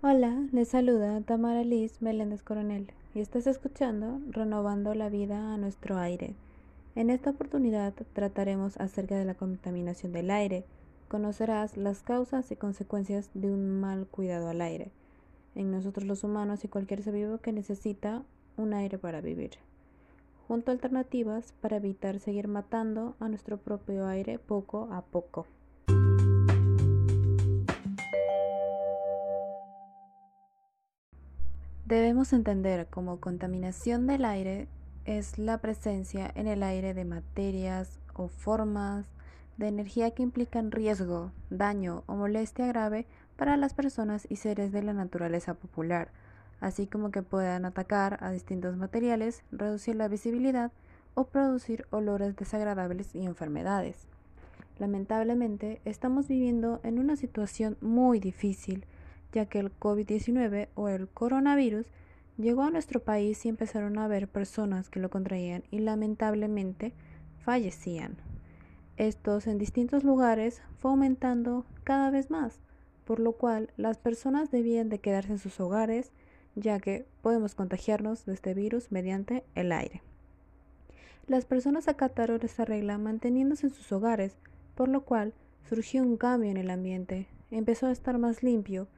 Hola, les saluda Tamara Liz Meléndez Coronel y estás escuchando Renovando la vida a nuestro aire. En esta oportunidad trataremos acerca de la contaminación del aire. Conocerás las causas y consecuencias de un mal cuidado al aire en nosotros los humanos y cualquier ser vivo que necesita un aire para vivir. Junto a alternativas para evitar seguir matando a nuestro propio aire poco a poco. Debemos entender como contaminación del aire es la presencia en el aire de materias o formas de energía que implican riesgo, daño o molestia grave para las personas y seres de la naturaleza popular, así como que puedan atacar a distintos materiales, reducir la visibilidad o producir olores desagradables y enfermedades. Lamentablemente, estamos viviendo en una situación muy difícil ya que el COVID-19 o el coronavirus llegó a nuestro país y empezaron a haber personas que lo contraían y lamentablemente fallecían. Estos en distintos lugares fue aumentando cada vez más, por lo cual las personas debían de quedarse en sus hogares, ya que podemos contagiarnos de este virus mediante el aire. Las personas acataron esta regla manteniéndose en sus hogares, por lo cual surgió un cambio en el ambiente, empezó a estar más limpio,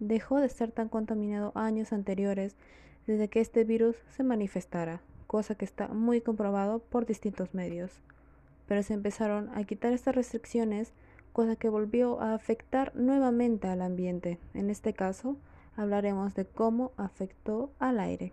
dejó de ser tan contaminado años anteriores desde que este virus se manifestara, cosa que está muy comprobado por distintos medios. Pero se empezaron a quitar estas restricciones, cosa que volvió a afectar nuevamente al ambiente. En este caso, hablaremos de cómo afectó al aire.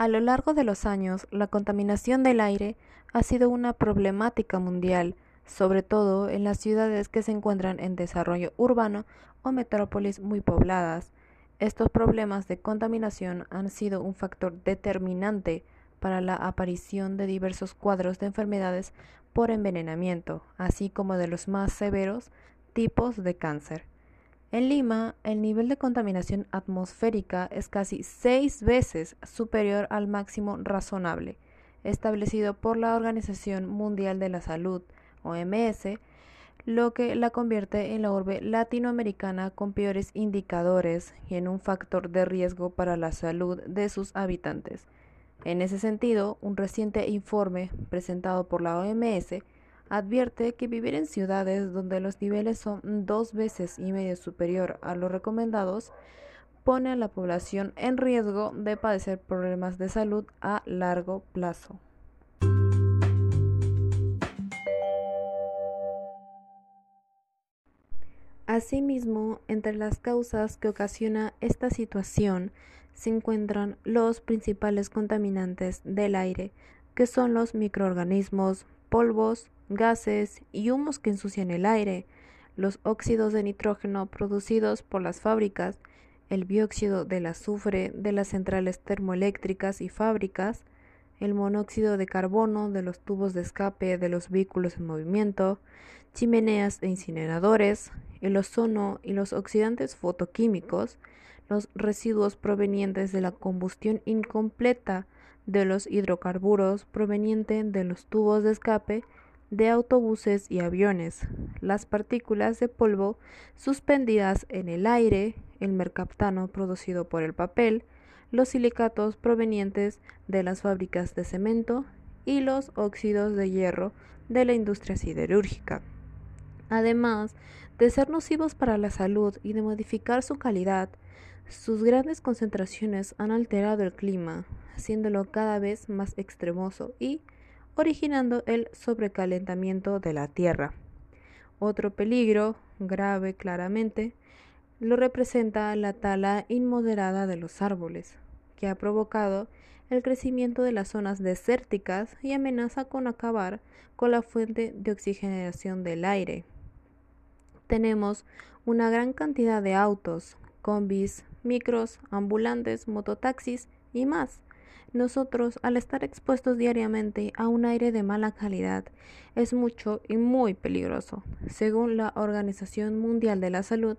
A lo largo de los años, la contaminación del aire ha sido una problemática mundial, sobre todo en las ciudades que se encuentran en desarrollo urbano o metrópolis muy pobladas. Estos problemas de contaminación han sido un factor determinante para la aparición de diversos cuadros de enfermedades por envenenamiento, así como de los más severos tipos de cáncer. En Lima, el nivel de contaminación atmosférica es casi seis veces superior al máximo razonable, establecido por la Organización Mundial de la Salud, OMS, lo que la convierte en la urbe latinoamericana con peores indicadores y en un factor de riesgo para la salud de sus habitantes. En ese sentido, un reciente informe presentado por la OMS advierte que vivir en ciudades donde los niveles son dos veces y medio superior a los recomendados pone a la población en riesgo de padecer problemas de salud a largo plazo. Asimismo, entre las causas que ocasiona esta situación se encuentran los principales contaminantes del aire, que son los microorganismos, polvos, gases y humos que ensucian el aire, los óxidos de nitrógeno producidos por las fábricas, el dióxido del azufre de las centrales termoeléctricas y fábricas, el monóxido de carbono de los tubos de escape de los vehículos en movimiento, chimeneas e incineradores, el ozono y los oxidantes fotoquímicos, los residuos provenientes de la combustión incompleta de los hidrocarburos provenientes de los tubos de escape de autobuses y aviones, las partículas de polvo suspendidas en el aire, el mercaptano producido por el papel, los silicatos provenientes de las fábricas de cemento y los óxidos de hierro de la industria siderúrgica. Además de ser nocivos para la salud y de modificar su calidad, sus grandes concentraciones han alterado el clima, haciéndolo cada vez más extremoso y originando el sobrecalentamiento de la Tierra. Otro peligro, grave claramente, lo representa la tala inmoderada de los árboles, que ha provocado el crecimiento de las zonas desérticas y amenaza con acabar con la fuente de oxigenación del aire. Tenemos una gran cantidad de autos, combis, micros, ambulantes, mototaxis y más, nosotros, al estar expuestos diariamente a un aire de mala calidad, es mucho y muy peligroso. Según la Organización Mundial de la Salud,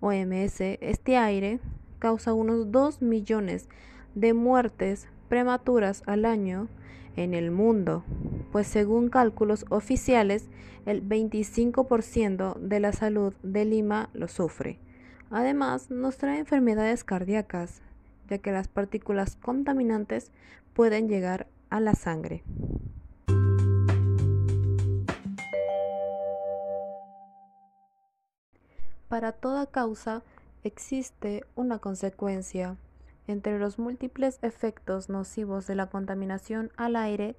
OMS, este aire causa unos 2 millones de muertes prematuras al año en el mundo, pues según cálculos oficiales, el 25% de la salud de Lima lo sufre. Además, nos trae enfermedades cardíacas, ya que las partículas contaminantes pueden llegar a la sangre. Para toda causa existe una consecuencia. Entre los múltiples efectos nocivos de la contaminación al aire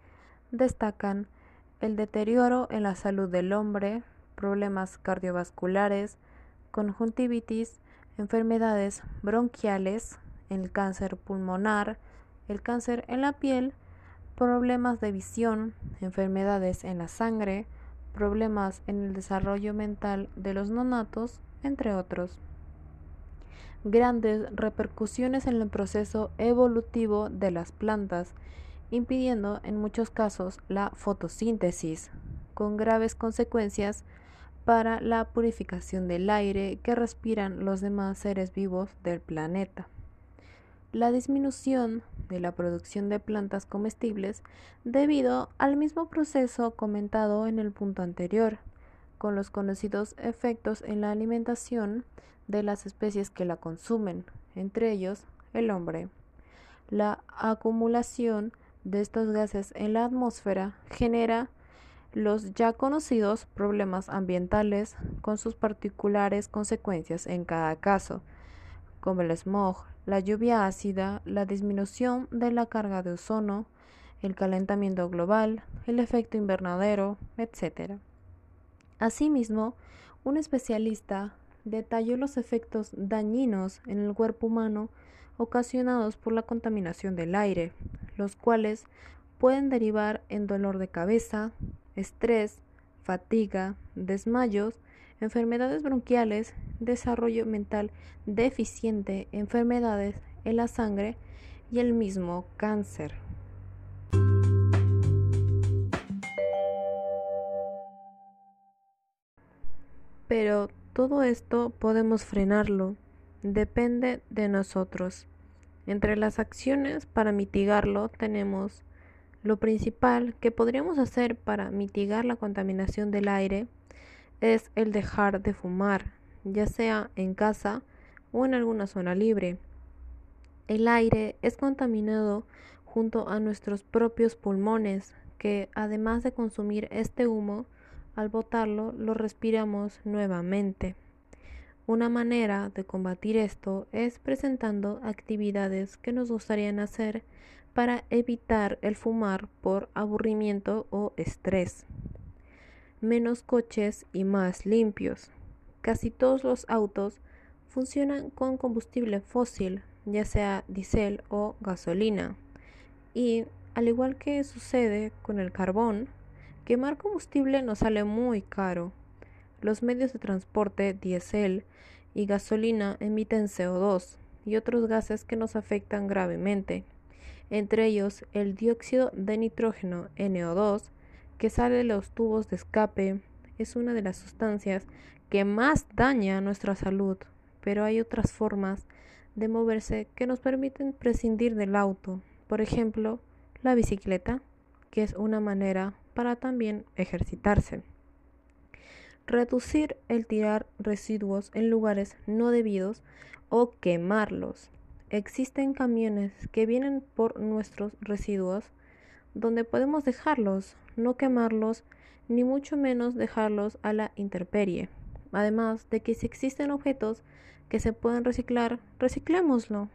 destacan el deterioro en la salud del hombre, problemas cardiovasculares, conjuntivitis, enfermedades bronquiales, el cáncer pulmonar, el cáncer en la piel, problemas de visión, enfermedades en la sangre, problemas en el desarrollo mental de los nonatos, entre otros. Grandes repercusiones en el proceso evolutivo de las plantas, impidiendo en muchos casos la fotosíntesis, con graves consecuencias para la purificación del aire que respiran los demás seres vivos del planeta. La disminución de la producción de plantas comestibles debido al mismo proceso comentado en el punto anterior, con los conocidos efectos en la alimentación de las especies que la consumen, entre ellos el hombre. La acumulación de estos gases en la atmósfera genera los ya conocidos problemas ambientales con sus particulares consecuencias en cada caso, como el smog, la lluvia ácida, la disminución de la carga de ozono, el calentamiento global, el efecto invernadero, etc. Asimismo, un especialista detalló los efectos dañinos en el cuerpo humano ocasionados por la contaminación del aire, los cuales pueden derivar en dolor de cabeza, estrés, fatiga, desmayos, enfermedades bronquiales, desarrollo mental deficiente, enfermedades en la sangre y el mismo cáncer. Pero todo esto podemos frenarlo, depende de nosotros. Entre las acciones para mitigarlo tenemos lo principal que podríamos hacer para mitigar la contaminación del aire es el dejar de fumar, ya sea en casa o en alguna zona libre. El aire es contaminado junto a nuestros propios pulmones, que además de consumir este humo, al botarlo lo respiramos nuevamente. Una manera de combatir esto es presentando actividades que nos gustarían hacer para evitar el fumar por aburrimiento o estrés. Menos coches y más limpios. Casi todos los autos funcionan con combustible fósil, ya sea diésel o gasolina. Y al igual que sucede con el carbón, quemar combustible nos sale muy caro. Los medios de transporte diésel y gasolina emiten CO2 y otros gases que nos afectan gravemente, entre ellos el dióxido de nitrógeno NO2 que sale de los tubos de escape es una de las sustancias que más daña nuestra salud, pero hay otras formas de moverse que nos permiten prescindir del auto, por ejemplo, la bicicleta, que es una manera para también ejercitarse. Reducir el tirar residuos en lugares no debidos o quemarlos. Existen camiones que vienen por nuestros residuos donde podemos dejarlos, no quemarlos, ni mucho menos dejarlos a la intemperie. Además de que si existen objetos que se pueden reciclar, reciclémoslo.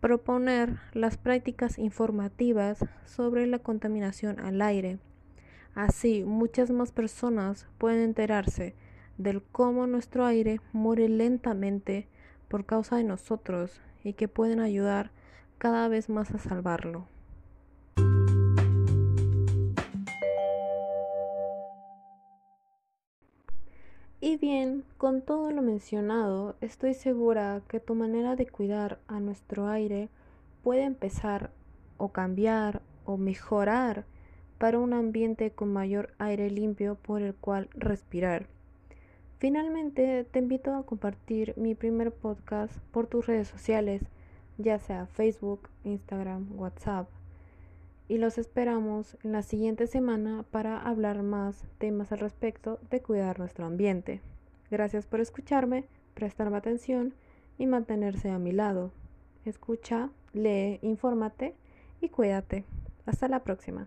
Proponer las prácticas informativas sobre la contaminación al aire. Así, muchas más personas pueden enterarse del cómo nuestro aire muere lentamente por causa de nosotros y que pueden ayudar cada vez más a salvarlo. Y bien, con todo lo mencionado, estoy segura que tu manera de cuidar a nuestro aire puede empezar o cambiar o mejorar para un ambiente con mayor aire limpio por el cual respirar. Finalmente, te invito a compartir mi primer podcast por tus redes sociales, ya sea Facebook, Instagram, WhatsApp. Y los esperamos en la siguiente semana para hablar más temas al respecto de cuidar nuestro ambiente. Gracias por escucharme, prestarme atención y mantenerse a mi lado. Escucha, lee, infórmate y cuídate. Hasta la próxima.